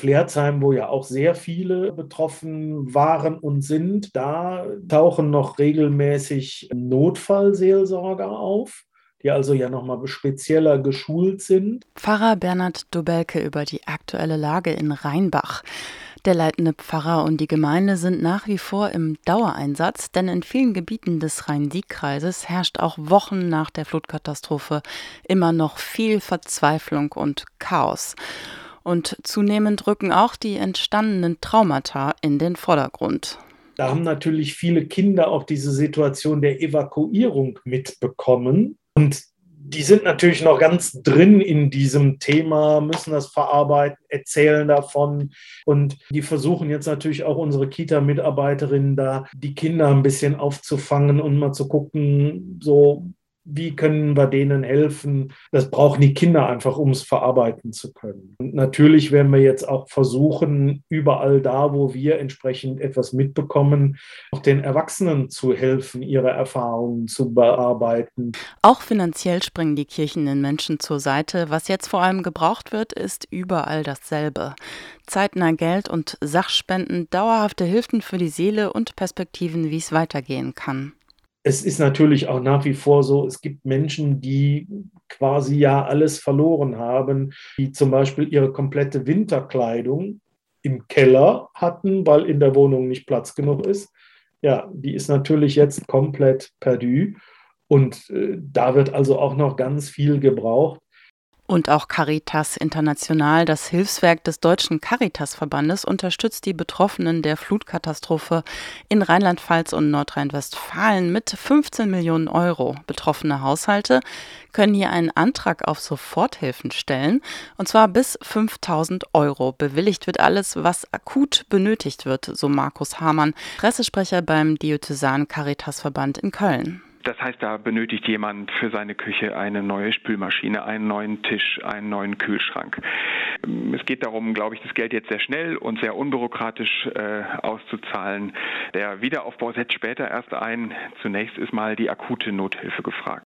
Flerzheim, wo ja auch sehr viele betroffen waren und sind, da tauchen noch regelmäßig Notfallseelsorger auf die also ja nochmal spezieller geschult sind. Pfarrer Bernhard Dobelke über die aktuelle Lage in Rheinbach. Der leitende Pfarrer und die Gemeinde sind nach wie vor im Dauereinsatz, denn in vielen Gebieten des Rhein-Sieg-Kreises herrscht auch Wochen nach der Flutkatastrophe immer noch viel Verzweiflung und Chaos. Und zunehmend rücken auch die entstandenen Traumata in den Vordergrund. Da haben natürlich viele Kinder auch diese Situation der Evakuierung mitbekommen. Und die sind natürlich noch ganz drin in diesem Thema, müssen das verarbeiten, erzählen davon. Und die versuchen jetzt natürlich auch unsere Kita-Mitarbeiterinnen da, die Kinder ein bisschen aufzufangen und mal zu gucken, so wie können wir denen helfen? Das brauchen die Kinder einfach, um es verarbeiten zu können. Und natürlich werden wir jetzt auch versuchen, überall da, wo wir entsprechend etwas mitbekommen, auch den Erwachsenen zu helfen, ihre Erfahrungen zu bearbeiten. Auch finanziell springen die Kirchen den Menschen zur Seite. Was jetzt vor allem gebraucht wird, ist überall dasselbe. Zeitnah Geld und Sachspenden, dauerhafte Hilfen für die Seele und Perspektiven, wie es weitergehen kann es ist natürlich auch nach wie vor so, es gibt Menschen, die quasi ja alles verloren haben, die zum Beispiel ihre komplette Winterkleidung im Keller hatten, weil in der Wohnung nicht Platz genug ist. Ja, die ist natürlich jetzt komplett perdu. Und äh, da wird also auch noch ganz viel gebraucht. Und auch Caritas International, das Hilfswerk des Deutschen Caritas-Verbandes, unterstützt die Betroffenen der Flutkatastrophe in Rheinland-Pfalz und Nordrhein-Westfalen mit 15 Millionen Euro. Betroffene Haushalte können hier einen Antrag auf Soforthilfen stellen, und zwar bis 5000 Euro. Bewilligt wird alles, was akut benötigt wird, so Markus Hamann, Pressesprecher beim Diözesan Caritas-Verband in Köln. Das heißt, da benötigt jemand für seine Küche eine neue Spülmaschine, einen neuen Tisch, einen neuen Kühlschrank. Es geht darum, glaube ich, das Geld jetzt sehr schnell und sehr unbürokratisch äh, auszuzahlen. Der Wiederaufbau setzt später erst ein. Zunächst ist mal die akute Nothilfe gefragt.